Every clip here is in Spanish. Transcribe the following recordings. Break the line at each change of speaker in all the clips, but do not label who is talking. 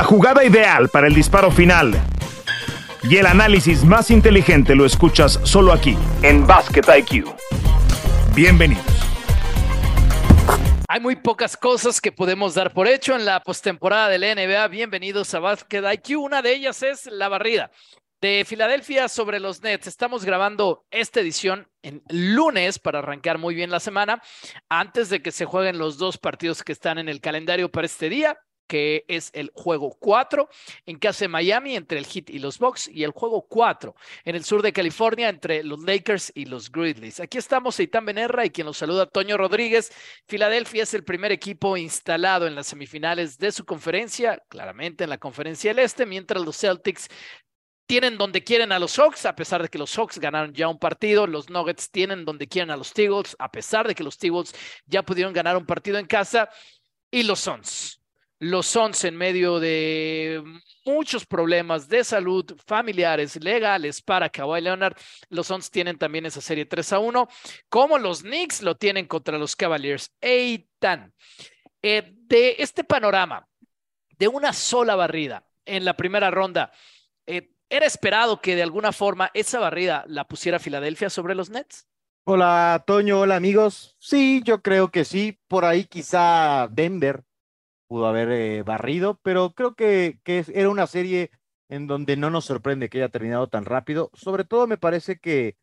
La jugada ideal para el disparo final y el análisis más inteligente lo escuchas solo aquí, en Basket IQ. Bienvenidos.
Hay muy pocas cosas que podemos dar por hecho en la postemporada de la NBA. Bienvenidos a Basket IQ. Una de ellas es la barrida de Filadelfia sobre los Nets. Estamos grabando esta edición en lunes para arrancar muy bien la semana, antes de que se jueguen los dos partidos que están en el calendario para este día que es el juego 4 en casa de Miami entre el Heat y los Bucks y el juego 4 en el sur de California entre los Lakers y los Grizzlies. Aquí estamos Eitan Benerra y quien los saluda Toño Rodríguez. Filadelfia es el primer equipo instalado en las semifinales de su conferencia, claramente en la conferencia del Este, mientras los Celtics tienen donde quieren a los Hawks, a pesar de que los Hawks ganaron ya un partido. Los Nuggets tienen donde quieren a los Eagles, a pesar de que los Eagles ya pudieron ganar un partido en casa. Y los Suns los Suns en medio de muchos problemas de salud familiares, legales para Kawhi Leonard. Los Suns tienen también esa serie 3 a 1, como los Knicks lo tienen contra los Cavaliers. Eitan, eh, de este panorama, de una sola barrida en la primera ronda, eh, ¿era esperado que de alguna forma esa barrida la pusiera Filadelfia sobre los Nets?
Hola, Toño, hola amigos. Sí, yo creo que sí. Por ahí quizá Denver pudo haber eh, barrido, pero creo que, que era una serie en donde no nos sorprende que haya terminado tan rápido. Sobre todo me parece que,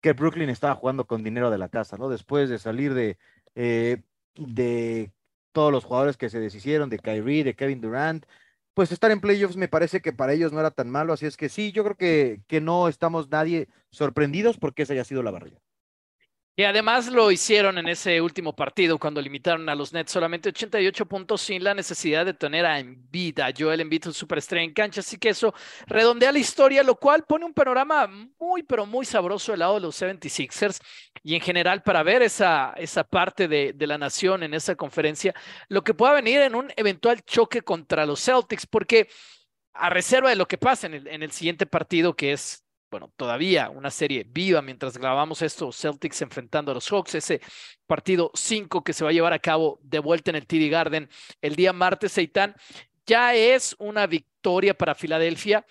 que Brooklyn estaba jugando con dinero de la casa, ¿no? Después de salir de, eh, de todos los jugadores que se deshicieron, de Kyrie, de Kevin Durant, pues estar en playoffs me parece que para ellos no era tan malo, así es que sí, yo creo que, que no estamos nadie sorprendidos porque esa haya sido la barrida.
Y además lo hicieron en ese último partido cuando limitaron a los Nets solamente 88 puntos sin la necesidad de tener a Embiid, a Joel Embiid, un superestrella en cancha. Así que eso redondea la historia, lo cual pone un panorama muy, pero muy sabroso del lado de los 76ers y en general para ver esa, esa parte de, de la nación en esa conferencia, lo que pueda venir en un eventual choque contra los Celtics, porque a reserva de lo que pasa en el, en el siguiente partido, que es bueno, todavía una serie viva mientras grabamos esto, Celtics enfrentando a los Hawks, ese partido 5 que se va a llevar a cabo de vuelta en el TD Garden el día martes, Seitán, ya es una victoria para Filadelfia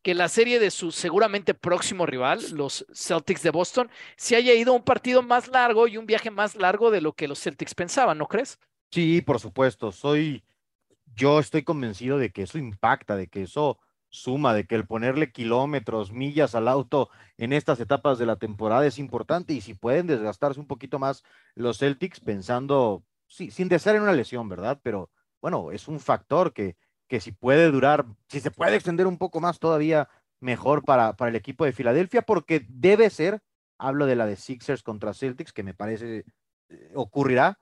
que la serie de su seguramente próximo rival, los Celtics de Boston, se haya ido un partido más largo y un viaje más largo de lo que los Celtics pensaban, ¿no crees?
Sí, por supuesto. Soy, yo estoy convencido de que eso impacta, de que eso suma de que el ponerle kilómetros, millas al auto en estas etapas de la temporada es importante y si pueden desgastarse un poquito más los Celtics pensando, sí, sin desear en una lesión, ¿verdad? Pero bueno, es un factor que, que si puede durar, si se puede extender un poco más todavía mejor para, para el equipo de Filadelfia, porque debe ser, hablo de la de Sixers contra Celtics, que me parece eh, ocurrirá,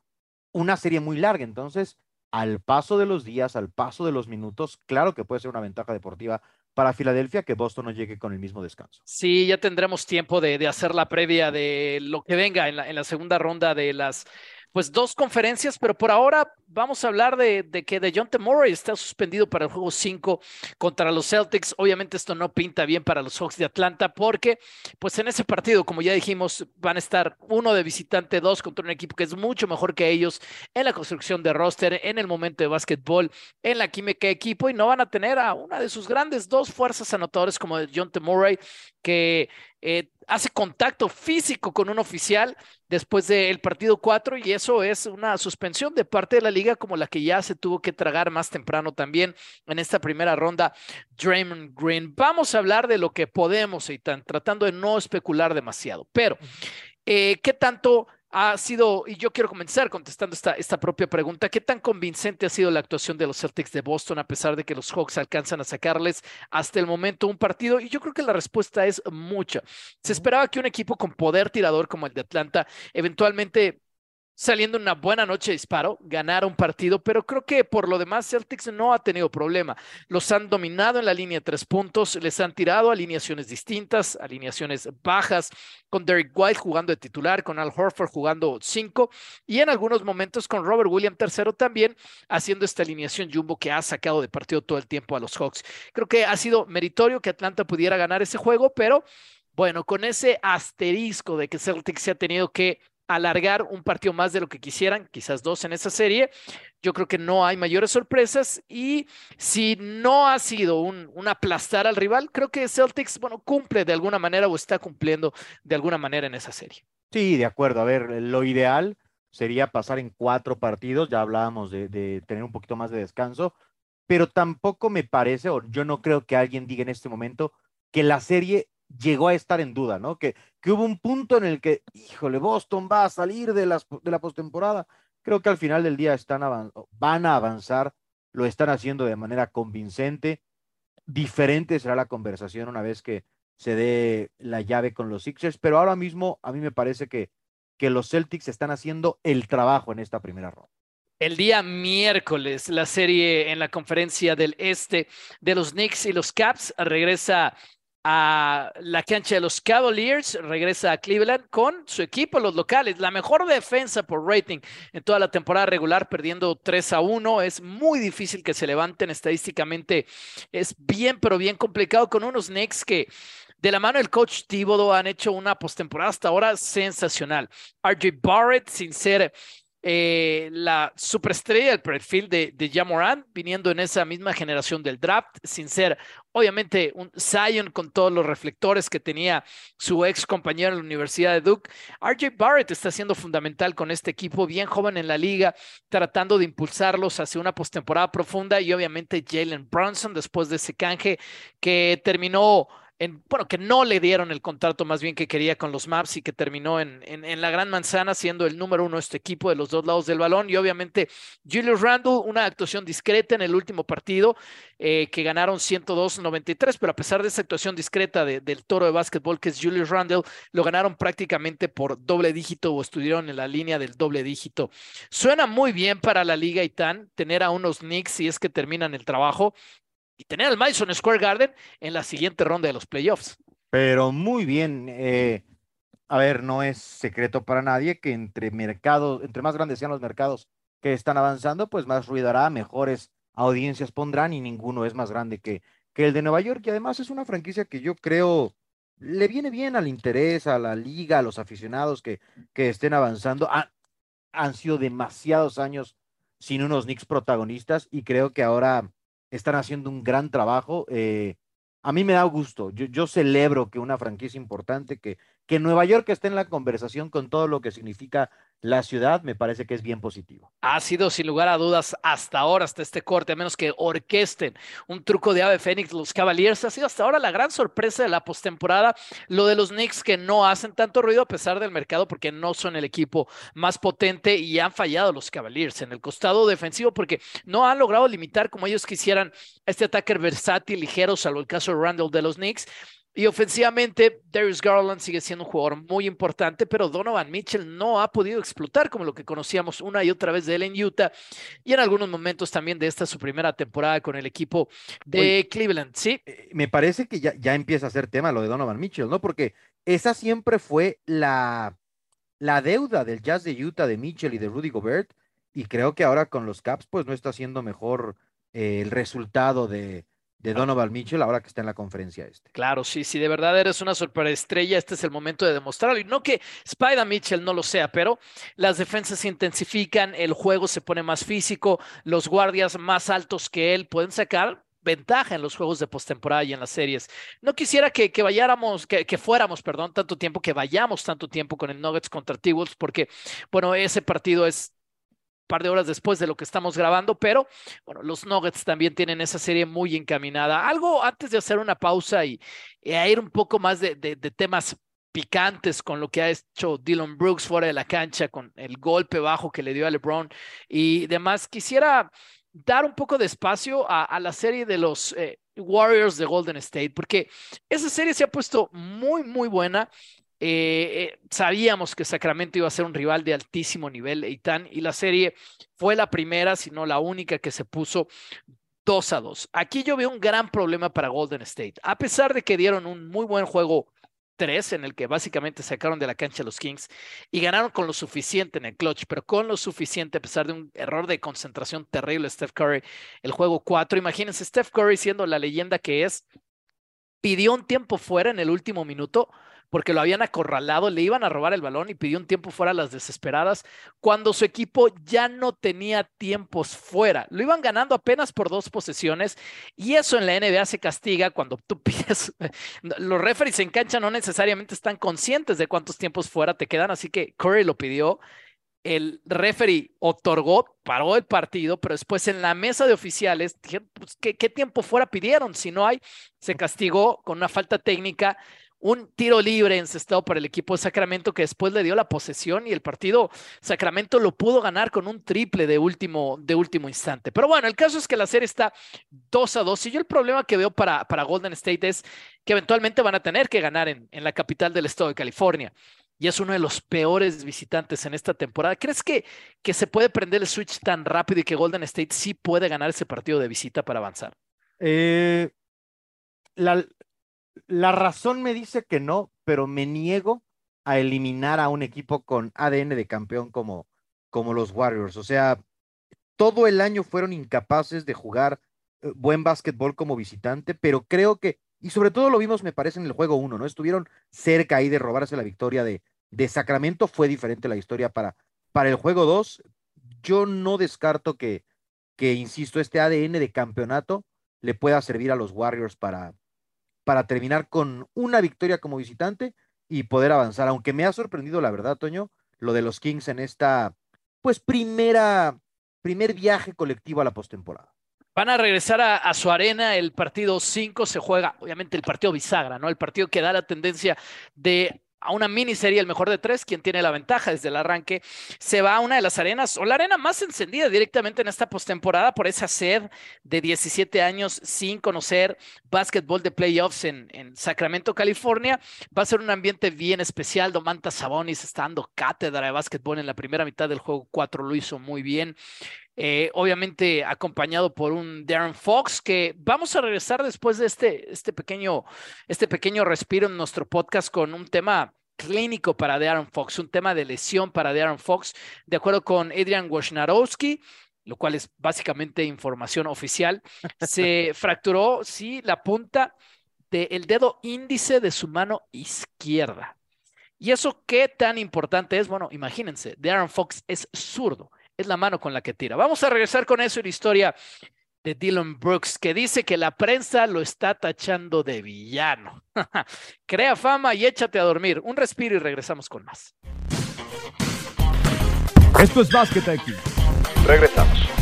una serie muy larga. Entonces, al paso de los días, al paso de los minutos, claro que puede ser una ventaja deportiva para Filadelfia que Boston no llegue con el mismo descanso.
Sí, ya tendremos tiempo de, hacer la previa de lo que venga en la, segunda ronda de las pues dos conferencias, pero por ahora vamos a hablar de, de que DeJounte Murray está suspendido para el juego 5 contra los Celtics. Obviamente esto no pinta bien para los Hawks de Atlanta porque pues en ese partido, como ya dijimos, van a estar uno de visitante, dos contra un equipo que es mucho mejor que ellos en la construcción de roster, en el momento de básquetbol, en la química de equipo y no van a tener a una de sus grandes dos fuerzas anotadores como DeJounte Murray que eh, hace contacto físico con un oficial después del partido 4 y eso es una suspensión de parte de la liga como la que ya se tuvo que tragar más temprano también en esta primera ronda Draymond Green. Vamos a hablar de lo que podemos, Eitan, tratando de no especular demasiado, pero eh, ¿qué tanto ha sido, y yo quiero comenzar contestando esta, esta propia pregunta, ¿qué tan convincente ha sido la actuación de los Celtics de Boston a pesar de que los Hawks alcanzan a sacarles hasta el momento un partido? Y yo creo que la respuesta es mucha. Se esperaba que un equipo con poder tirador como el de Atlanta eventualmente saliendo una buena noche de disparo, ganar un partido, pero creo que por lo demás Celtics no ha tenido problema. Los han dominado en la línea de tres puntos, les han tirado alineaciones distintas, alineaciones bajas, con Derek White jugando de titular, con Al Horford jugando cinco y en algunos momentos con Robert Williams tercero también haciendo esta alineación jumbo que ha sacado de partido todo el tiempo a los Hawks. Creo que ha sido meritorio que Atlanta pudiera ganar ese juego, pero bueno, con ese asterisco de que Celtics se ha tenido que alargar un partido más de lo que quisieran, quizás dos en esa serie. Yo creo que no hay mayores sorpresas y si no ha sido un, aplastar al rival, creo que Celtics, bueno, cumple de alguna manera o está cumpliendo de alguna manera en esa serie.
Sí, de acuerdo. A ver, lo ideal sería pasar en cuatro partidos, ya hablábamos de, de tener un poquito más de descanso, pero tampoco me parece, o yo no creo que alguien diga en este momento que la serie llegó a estar en duda, ¿no? Que, que hubo un punto en el que, híjole, Boston va a salir de, las, de la postemporada. Creo que al final del día están van a avanzar, lo están haciendo de manera convincente. Diferente será la conversación una vez que se dé la llave con los Sixers, pero ahora mismo a mí me parece que, que los Celtics están haciendo el trabajo en esta primera ronda.
El día miércoles, la serie en la conferencia del este de los Knicks y los Caps regresa a la cancha de los Cavaliers, regresa a Cleveland con su equipo, los locales, la mejor defensa por rating en toda la temporada regular, perdiendo 3 a 1. Es muy difícil que se levanten estadísticamente. Es bien, pero bien complicado con unos Knicks que de la mano del coach Thibodeau han hecho una postemporada hasta ahora sensacional. RJ Barrett, sin ser eh, la superestrella del perfil de, de Jamoran, viniendo en esa misma generación del draft, sin ser obviamente un Zion con todos los reflectores que tenía su ex compañero en la Universidad de Duke. RJ Barrett está siendo fundamental con este equipo, bien joven en la liga, tratando de impulsarlos hacia una postemporada profunda y obviamente Jalen Brunson después de ese canje que terminó bueno, que no le dieron el contrato más bien que quería con los Maps y que terminó en, en, la Gran Manzana siendo el número uno este equipo de los dos lados del balón. Y obviamente Julius Randle, una actuación discreta en el último partido, eh, que ganaron 102-93, pero a pesar de esa actuación discreta del toro de básquetbol que es Julius Randle, lo ganaron prácticamente por doble dígito o estuvieron en la línea del doble dígito. Suena muy bien para la Liga Itán tener a unos Knicks si es que terminan el trabajo y tener al Madison Square Garden en la siguiente ronda de los playoffs.
Pero muy bien. Eh, a ver, no es secreto para nadie que entre mercados, entre más grandes sean los mercados que están avanzando, pues más ruido hará, mejores audiencias pondrán y ninguno es más grande que, que el de Nueva York. Y además es una franquicia que yo creo le viene bien al interés, a la liga, a los aficionados que, que estén avanzando. han sido demasiados años sin unos Knicks protagonistas y creo que ahora están haciendo un gran trabajo. Eh, a mí me da gusto. Yo, yo, celebro que una franquicia importante, que, que Nueva York esté en la conversación con todo lo que significa la ciudad, me parece que es bien positivo.
Ha sido sin lugar a dudas hasta ahora, hasta este corte, a menos que orquesten un truco de Ave Fénix, los Cavaliers, ha sido hasta ahora la gran sorpresa de la postemporada. Lo de los Knicks que no hacen tanto ruido a pesar del mercado porque no son el equipo más potente y han fallado los Cavaliers en el costado defensivo porque no han logrado limitar como ellos quisieran este ataque versátil, ligero, salvo el caso de Randall de los Knicks. Y ofensivamente, Darius Garland sigue siendo un jugador muy importante, pero Donovan Mitchell no ha podido explotar como lo que conocíamos una y otra vez de él en Utah y en algunos momentos también de esta su primera temporada con el equipo de Cleveland. Sí.
Eh, me parece que ya, ya empieza a ser tema lo de Donovan Mitchell, ¿no? Porque esa siempre fue la, la deuda del Jazz de Utah de Mitchell y de Rudy Gobert. Y creo que ahora con los Caps, pues no está siendo mejor eh, el resultado de, de Donovan Mitchell ahora que está en la conferencia este.
Claro, sí, sí, de verdad eres una superestrella, este es el momento de demostrarlo. Y no que Spider Mitchell no lo sea, pero las defensas se intensifican, el juego se pone más físico, los guardias más altos que él pueden sacar ventaja en los juegos de postemporada y en las series. No quisiera que, que vayáramos, que, que, fuéramos, perdón, tanto tiempo, que vayamos tanto tiempo con el Nuggets contra T-Wolves, porque, bueno, ese partido es par de horas después de lo que estamos grabando, pero bueno, los Nuggets también tienen esa serie muy encaminada. Algo antes de hacer una pausa y, ir un poco más de, temas picantes con lo que ha hecho Dylan Brooks fuera de la cancha, con el golpe bajo que le dio a LeBron y demás. Quisiera dar un poco de espacio a, a la serie de los eh, Warriors de Golden State, porque esa serie se ha puesto muy, muy buena. Eh, eh, sabíamos que Sacramento iba a ser un rival de altísimo nivel, Eitan, y la serie fue la primera, si no la única, que se puso 2 a 2. Aquí yo veo un gran problema para Golden State. A pesar de que dieron un muy buen juego 3, en el que básicamente sacaron de la cancha a los Kings y ganaron con lo suficiente en el clutch, pero con lo suficiente a pesar de un error de concentración terrible Steph Curry, el juego 4. Imagínense, Steph Curry siendo la leyenda que es, pidió un tiempo fuera en el último minuto porque lo habían acorralado, le iban a robar el balón y pidió un tiempo fuera a las desesperadas cuando su equipo ya no tenía tiempos fuera. Lo iban ganando apenas por dos posesiones y eso en la NBA se castiga cuando tú pides. Los referees en cancha no necesariamente están conscientes de cuántos tiempos fuera te quedan, así que Curry lo pidió el referee otorgó, paró el partido, pero después en la mesa de oficiales pues, ¿qué, tiempo fuera pidieron? Si no hay, se castigó con una falta técnica, un tiro libre encestado para el equipo de Sacramento que después le dio la posesión y el partido Sacramento lo pudo ganar con un triple de último, de último instante. Pero bueno, el caso es que la serie está 2 a 2 y yo el problema que veo para, para Golden State es que eventualmente van a tener que ganar en, en la capital del estado de California y es uno de los peores visitantes en esta temporada. ¿Crees que, que se puede prender el switch tan rápido y que Golden State sí puede ganar ese partido de visita para avanzar?
Eh, la, la razón me dice que no, pero me niego a eliminar a un equipo con ADN de campeón como, como los Warriors. O sea, todo el año fueron incapaces de jugar eh, buen básquetbol como visitante, pero creo que, y sobre todo lo vimos, me parece, en el juego uno, ¿no? Estuvieron cerca ahí de robarse la victoria de, de Sacramento fue diferente la historia para, para el juego 2. Yo no descarto que, que, insisto, este ADN de campeonato le pueda servir a los Warriors para, para terminar con una victoria como visitante y poder avanzar. Aunque me ha sorprendido, la verdad, Toño, lo de los Kings en esta, pues, primera, primer viaje colectivo a la postemporada.
Van a regresar a, a, su arena, el partido 5 se juega, obviamente el partido bisagra, ¿no? El partido que da la tendencia de a una miniserie, el mejor de tres, quien tiene la ventaja desde el arranque, se va a una de las arenas o la arena más encendida directamente en esta postemporada por esa sed de 17 años sin conocer básquetbol de playoffs en, en Sacramento, California. Va a ser un ambiente bien especial. Domantas Sabonis está dando cátedra de básquetbol en la primera mitad del juego 4, lo hizo muy bien. Eh, obviamente acompañado por un Darren Fox, que vamos a regresar después de este, este, pequeño, este pequeño respiro en nuestro podcast con un tema clínico para Darren Fox, un tema de lesión para Darren Fox, de acuerdo con Adrian Wojnarowski, lo cual es básicamente información oficial, se fracturó, sí, la punta del dedo índice de su mano izquierda. ¿Y eso qué tan importante es? Bueno, imagínense, Darren Fox es zurdo es la mano con la que tira. Vamos a regresar con eso y la historia de Dylan Brooks, que dice que la prensa lo está tachando de villano. Crea fama y échate a dormir. Un respiro y regresamos con más.
Esto es Basket aquí. Regresamos.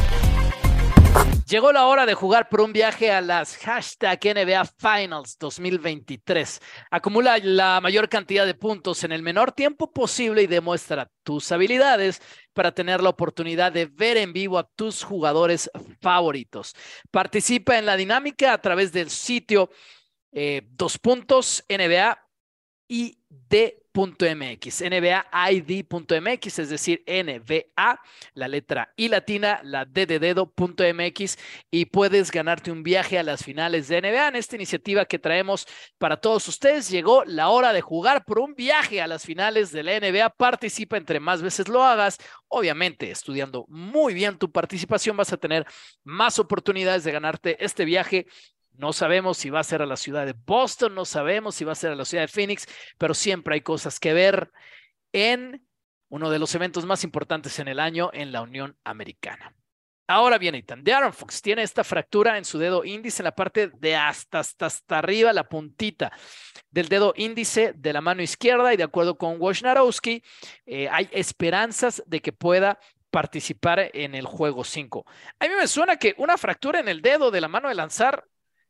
Llegó la hora de jugar por un viaje a las hashtag NBA Finals 2023. Acumula la mayor cantidad de puntos en el menor tiempo posible y demuestra tus habilidades para tener la oportunidad de ver en vivo a tus jugadores favoritos. Participa en la dinámica a través del sitio eh, dos puntos NBA y de .mx, NBAID.mx, es decir, NBA, la letra I latina, la D y puedes ganarte un viaje a las finales de NBA. En esta iniciativa que traemos para todos ustedes, llegó la hora de jugar por un viaje a las finales de la NBA. Participa entre más veces lo hagas. Obviamente, estudiando muy bien tu participación, vas a tener más oportunidades de ganarte este viaje no sabemos si va a ser a la ciudad de Boston, no sabemos si va a ser a la ciudad de Phoenix, pero siempre hay cosas que ver en uno de los eventos más importantes en el año en la Unión Americana. Ahora bien, Ethan, Darren Fox tiene esta fractura en su dedo índice en la parte de hasta, hasta, hasta arriba, la puntita del dedo índice de la mano izquierda y de acuerdo con Wojnarowski, eh, hay esperanzas de que pueda participar en el juego 5. A mí me suena que una fractura en el dedo de la mano de lanzar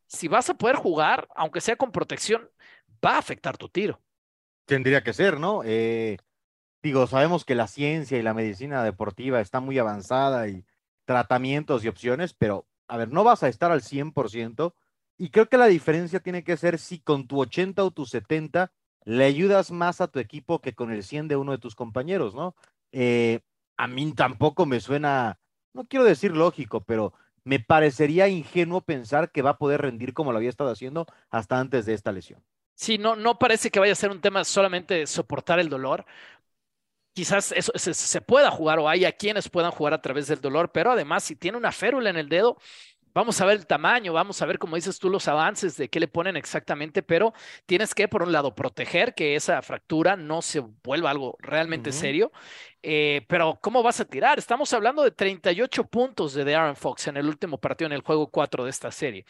si vas a poder jugar, aunque sea con protección, va a afectar tu tiro.
Tendría que ser, ¿no? Eh, digo, sabemos que la ciencia y la medicina deportiva está muy avanzada y tratamientos y opciones, pero a ver, no vas a estar al 100% y creo que la diferencia tiene que ser si con tu 80 o tu 70 le ayudas más a tu equipo que con el 100 de uno de tus compañeros, ¿no? Eh, a mí tampoco me suena, no quiero decir lógico, pero me parecería ingenuo pensar que va a poder rendir como lo había estado haciendo hasta antes de esta lesión.
Sí, no, no parece que vaya a ser un tema solamente de soportar el dolor. Quizás eso se, pueda jugar o haya quienes puedan jugar a través del dolor, pero además si tiene una férula en el dedo, Vamos a ver el tamaño, vamos a ver, como dices tú, los avances de qué le ponen exactamente, pero tienes que, por un lado, proteger que esa fractura no se vuelva algo realmente serio. Eh, pero, ¿cómo vas a tirar? Estamos hablando de 38 puntos de Aaron Fox en el último partido, en el juego 4 de esta serie.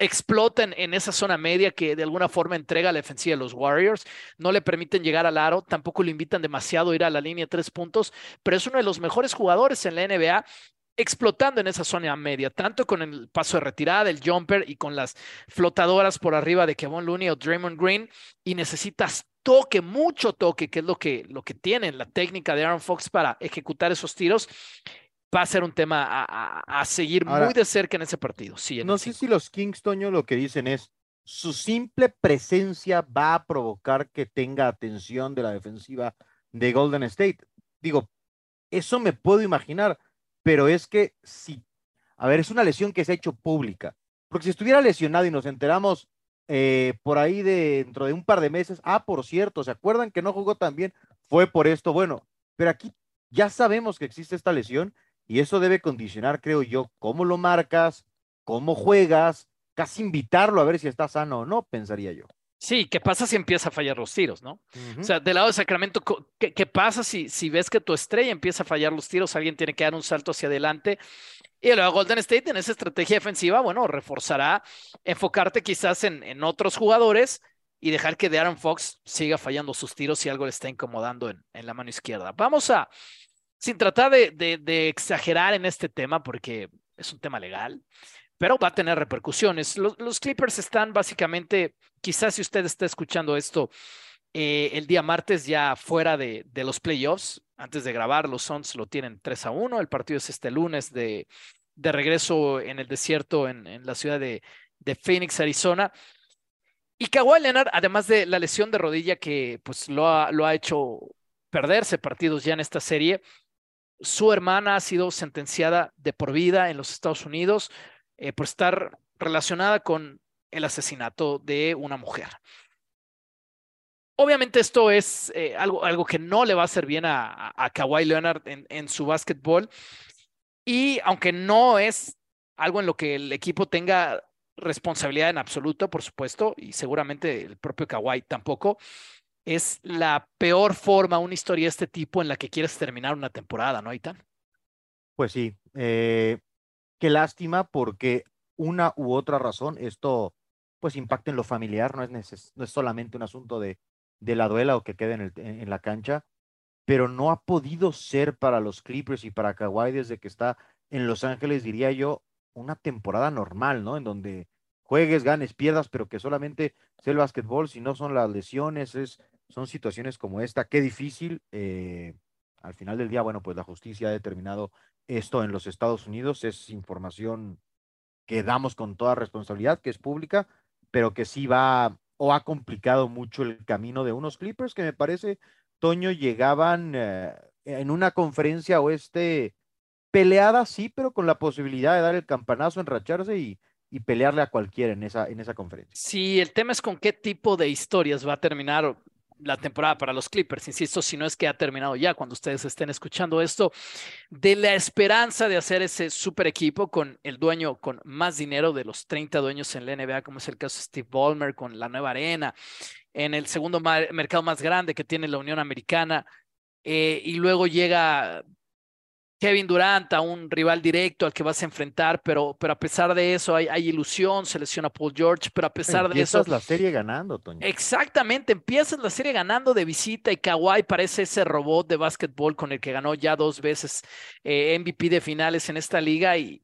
explotan en esa zona media que de alguna forma entrega la defensiva de los Warriors. No le permiten llegar al aro, tampoco le invitan demasiado a ir a la línea tres puntos, pero es uno de los mejores jugadores en la NBA explotando en esa zona media, tanto con el paso de retirada, el jumper y con las flotadoras por arriba de Kevin Looney o Draymond Green, y necesitas toque, mucho toque, que es lo que, lo que tienen la técnica de Aaron Fox para ejecutar esos tiros, va a ser un tema a, seguir muy de cerca en ese partido. Sí,
no sé si los Kings, Toño, lo que dicen es, su simple presencia va a provocar que tenga atención de la defensiva de Golden State. Digo, eso me puedo imaginar pero es que si, a ver, es una lesión que se ha hecho pública, porque si estuviera lesionado y nos enteramos eh, por ahí dentro de un par de meses, ah, por cierto, ¿se acuerdan que no jugó tan bien? Fue por esto, bueno, pero aquí ya sabemos que existe esta lesión y eso debe condicionar, creo yo, cómo lo marcas, cómo juegas, casi invitarlo a ver si está sano o no, pensaría yo.
Sí, ¿qué pasa si empieza a fallar los tiros, no? O sea, del lado de Sacramento, ¿qué, pasa si, si ves que tu estrella empieza a fallar los tiros? Alguien tiene que dar un salto hacia adelante. Y luego Golden State en esa estrategia defensiva, bueno, reforzará, enfocarte quizás en, en otros jugadores y dejar que Aaron Fox siga fallando sus tiros si algo le está incomodando en, en la mano izquierda. Vamos a, sin tratar de, de, de exagerar en este tema, porque es un tema legal, pero va a tener repercusiones. Los, Clippers están básicamente, quizás si usted está escuchando esto eh, el día martes ya fuera de, los playoffs, antes de grabar, los Suns lo tienen 3 a 1, el partido es este lunes de, de regreso en el desierto en, la ciudad de, Phoenix, Arizona. Y Kawhi Leonard, además de la lesión de rodilla que pues lo ha, lo ha hecho perderse partidos ya en esta serie, su hermana ha sido sentenciada de por vida en los Estados Unidos eh, por estar relacionada con el asesinato de una mujer. Obviamente esto es eh, algo, algo que no le va a hacer bien a, a, Kawhi Leonard en, su básquetbol. Y aunque no es algo en lo que el equipo tenga responsabilidad en absoluto, por supuesto, y seguramente el propio Kawhi tampoco, es la peor forma, una historia de este tipo en la que quieres terminar una temporada, ¿no, Aitan?
Pues sí, eh, Qué lástima porque una u otra razón esto pues impacta en lo familiar, no es, no es solamente un asunto de, de la duela o que quede en, en, la cancha, pero no ha podido ser para los Clippers y para Kawhi desde que está en Los Ángeles, diría yo, una temporada normal, ¿no? En donde juegues, ganes, pierdas, pero que solamente sea el básquetbol, si no son las lesiones, es, son situaciones como esta. Qué difícil. Eh, al final del día, bueno, pues la justicia ha determinado esto en los Estados Unidos es información que damos con toda responsabilidad, que es pública, pero que sí va o ha complicado mucho el camino de unos Clippers que me parece, Toño, llegaban eh, en una conferencia oeste peleada, sí, pero con la posibilidad de dar el campanazo, enracharse y, y pelearle a cualquiera en esa, en esa conferencia.
Sí, el tema es con qué tipo de historias va a terminar la temporada para los Clippers, insisto, si no es que ha terminado ya cuando ustedes estén escuchando esto, de la esperanza de hacer ese super equipo con el dueño con más dinero de los 30 dueños en la NBA, como es el caso de Steve Ballmer con la nueva arena, en el segundo mercado más grande que tiene la Unión Americana, eh, y luego llega Kevin Durant a un rival directo al que vas a enfrentar, pero, pero a pesar de eso hay, hay ilusión, selecciona Paul George, pero a pesar de eso...
Empiezas la serie ganando, Toño.
Exactamente, empiezas la serie ganando de visita y Kawhi parece ese robot de básquetbol con el que ganó ya dos veces eh, MVP de finales en esta liga y,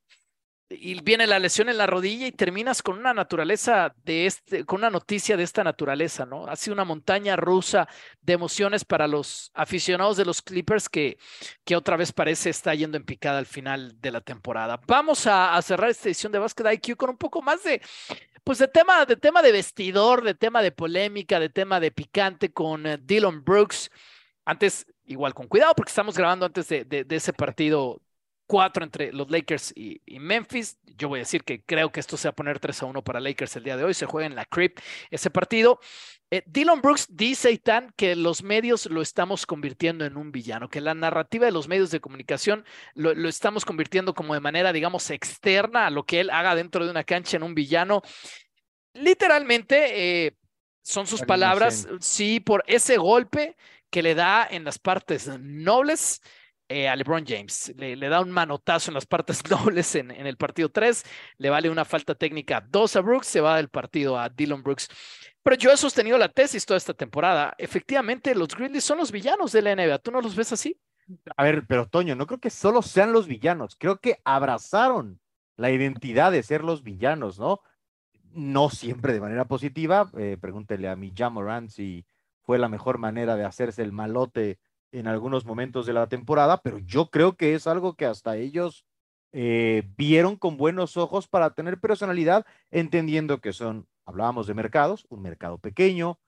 y viene la lesión en la rodilla y terminas con una naturaleza de este, con una noticia de esta naturaleza, ¿no? Ha sido una montaña rusa de emociones para los aficionados de los Clippers que, que otra vez parece está yendo en picada al final de la temporada. Vamos a, cerrar esta edición de Basket IQ con un poco más de, pues de tema, de tema de vestidor, de tema de polémica, de tema de picante con eh, Dylan Brooks. Antes, igual con cuidado, porque estamos grabando antes de, de ese partido cuatro entre los Lakers y, Memphis. Yo voy a decir que creo que esto se va a poner 3 a 1 para Lakers el día de hoy. Se juega en la Crip ese partido. Eh, Dylan Brooks dice, Itán, que los medios lo estamos convirtiendo en un villano, que la narrativa de los medios de comunicación lo, estamos convirtiendo como de manera, digamos, externa a lo que él haga dentro de una cancha en un villano. Literalmente, eh, son sus palabras, sí, por ese golpe que le da en las partes nobles eh, a LeBron James. Le, da un manotazo en las partes dobles en, el partido 3, le vale una falta técnica 2 a Brooks, se va del partido a Dylan Brooks. Pero yo he sostenido la tesis toda esta temporada. Efectivamente, los Grizzlies son los villanos de la NBA. ¿Tú no los ves así?
A ver, pero Toño, no creo que solo sean los villanos. Creo que abrazaron la identidad de ser los villanos, ¿no? No siempre de manera positiva. Eh, pregúntele a mi Jamoran si fue la mejor manera de hacerse el malote en algunos momentos de la temporada, pero yo creo que es algo que hasta ellos eh, vieron con buenos ojos para tener personalidad, entendiendo que son, hablábamos de mercados, un mercado pequeño,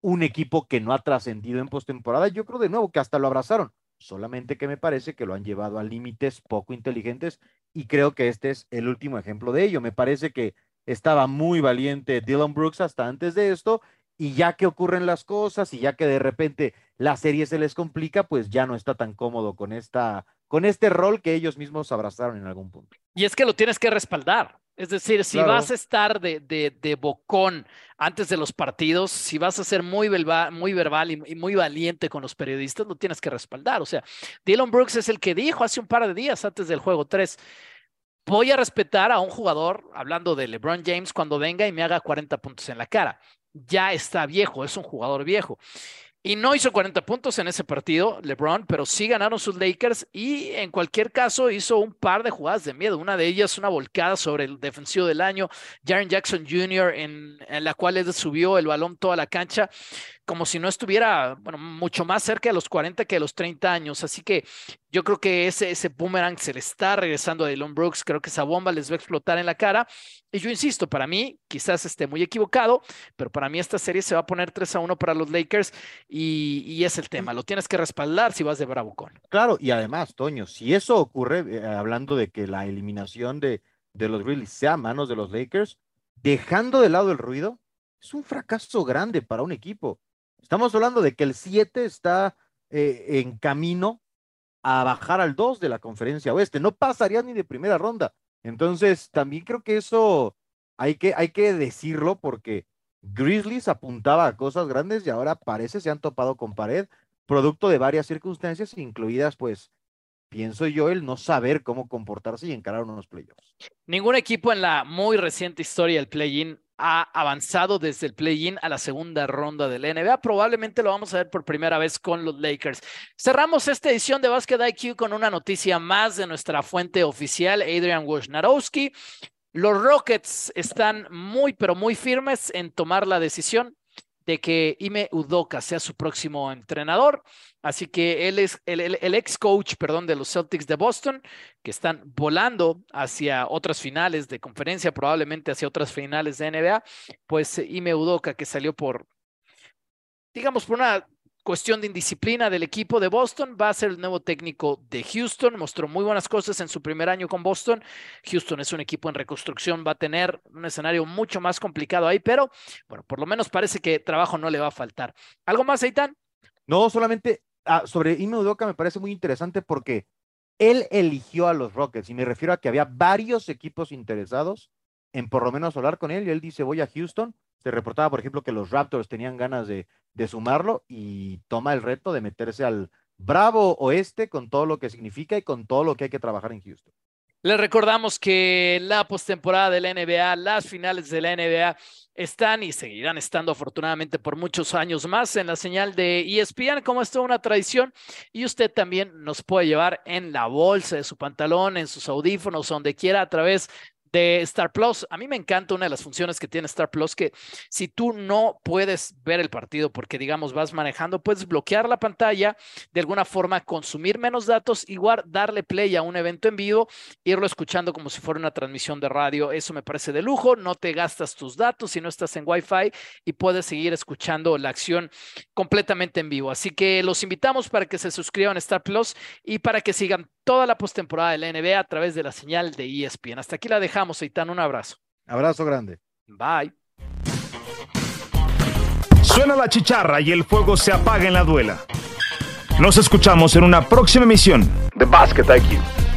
un equipo que no ha trascendido en postemporada. Yo creo de nuevo que hasta lo abrazaron, solamente que me parece que lo han llevado a límites poco inteligentes y creo que este es el último ejemplo de ello. Me parece que estaba muy valiente Dylan Brooks hasta antes de esto y ya que ocurren las cosas y ya que de repente la serie se les complica, pues ya no está tan cómodo con esta con este rol que ellos mismos abrazaron en algún punto.
Y es que lo tienes que respaldar. Es decir, si vas a estar de, de, bocón antes de los partidos, si vas a ser muy, muy verbal y, y, muy valiente con los periodistas, lo tienes que respaldar. O sea, Dylan Brooks es el que dijo hace un par de días antes del juego 3, voy a respetar a un jugador, hablando de LeBron James, cuando venga y me haga 40 puntos en la cara ya está viejo, es un jugador viejo. Y no hizo 40 puntos en ese partido, LeBron, pero sí ganaron sus Lakers y en cualquier caso hizo un par de jugadas de miedo. Una de ellas, una volcada sobre el defensivo del año, Jaren Jackson Jr., en, la cual subió el balón toda la cancha como si no estuviera, bueno, mucho más cerca de los 40 que de los 30 años. Así que yo creo que ese, ese boomerang se le está regresando a Dylan Brooks. Creo que esa bomba les va a explotar en la cara. Y yo insisto, para mí, quizás esté muy equivocado, pero para mí esta serie se va a poner 3 a 1 para los Lakers y, y es el tema. Lo tienes que respaldar si vas de Bravucón.
Claro, y además, Toño, si eso ocurre, eh, hablando de que la eliminación de, de los Grizzlies sea a manos de los Lakers, dejando de lado el ruido, es un fracaso grande para un equipo Estamos hablando de que el 7 está eh, en camino a bajar al 2 de la conferencia oeste. No pasaría ni de primera ronda. Entonces, también creo que eso hay que, hay que decirlo porque Grizzlies apuntaba a cosas grandes y ahora parece se han topado con pared, producto de varias circunstancias, incluidas, pues, pienso yo, el no saber cómo comportarse y encarar unos playoffs.
Ningún equipo en la muy reciente historia del play-in ha avanzado desde el play-in a la segunda ronda del NBA. Probablemente lo vamos a ver por primera vez con los Lakers. Cerramos esta edición de Basket IQ con una noticia más de nuestra fuente oficial, Adrian Wojnarowski. Los Rockets están muy, pero muy firmes en tomar la decisión de que Ime Udoka sea su próximo entrenador. Así que él es el, ex coach, perdón, de los Celtics de Boston, que están volando hacia otras finales de conferencia, probablemente hacia otras finales de NBA. Pues Ime Udoka, que salió por, digamos, por una cuestión de indisciplina del equipo de Boston, va a ser el nuevo técnico de Houston. Mostró muy buenas cosas en su primer año con Boston. Houston es un equipo en reconstrucción, va a tener un escenario mucho más complicado ahí, pero bueno, por lo menos parece que trabajo no le va a faltar. ¿Algo más, Aitán?
No, solamente ah, sobre Ime Udoka me parece muy interesante porque él eligió a los Rockets y me refiero a que había varios equipos interesados en por lo menos hablar con él y él dice voy a Houston se reportaba, por ejemplo, que los Raptors tenían ganas de, de sumarlo y toma el reto de meterse al Bravo Oeste con todo lo que significa y con todo lo que hay que trabajar en Houston.
Les recordamos que la postemporada de la NBA, las finales de la NBA están y seguirán estando afortunadamente por muchos años más en la señal de ESPN, como es toda una tradición. Y usted también nos puede llevar en la bolsa de su pantalón, en sus audífonos, donde quiera, a través de Star Plus. A mí me encanta una de las funciones que tiene Star Plus, que si tú no puedes ver el partido porque, digamos, vas manejando, puedes bloquear la pantalla, de alguna forma consumir menos datos, igual darle play a un evento en vivo, irlo escuchando como si fuera una transmisión de radio. Eso me parece de lujo, no te gastas tus datos si no estás en Wi-Fi y puedes seguir escuchando la acción completamente en vivo. Así que los invitamos para que se suscriban a Star Plus y para que sigan toda la postemporada de la NBA a través de la señal de ESPN. Hasta aquí la dejamos, Eitan. Un abrazo.
Abrazo grande.
Bye.
Suena la chicharra y el fuego se apaga en la duela. Nos escuchamos en una próxima emisión de Basket IQ.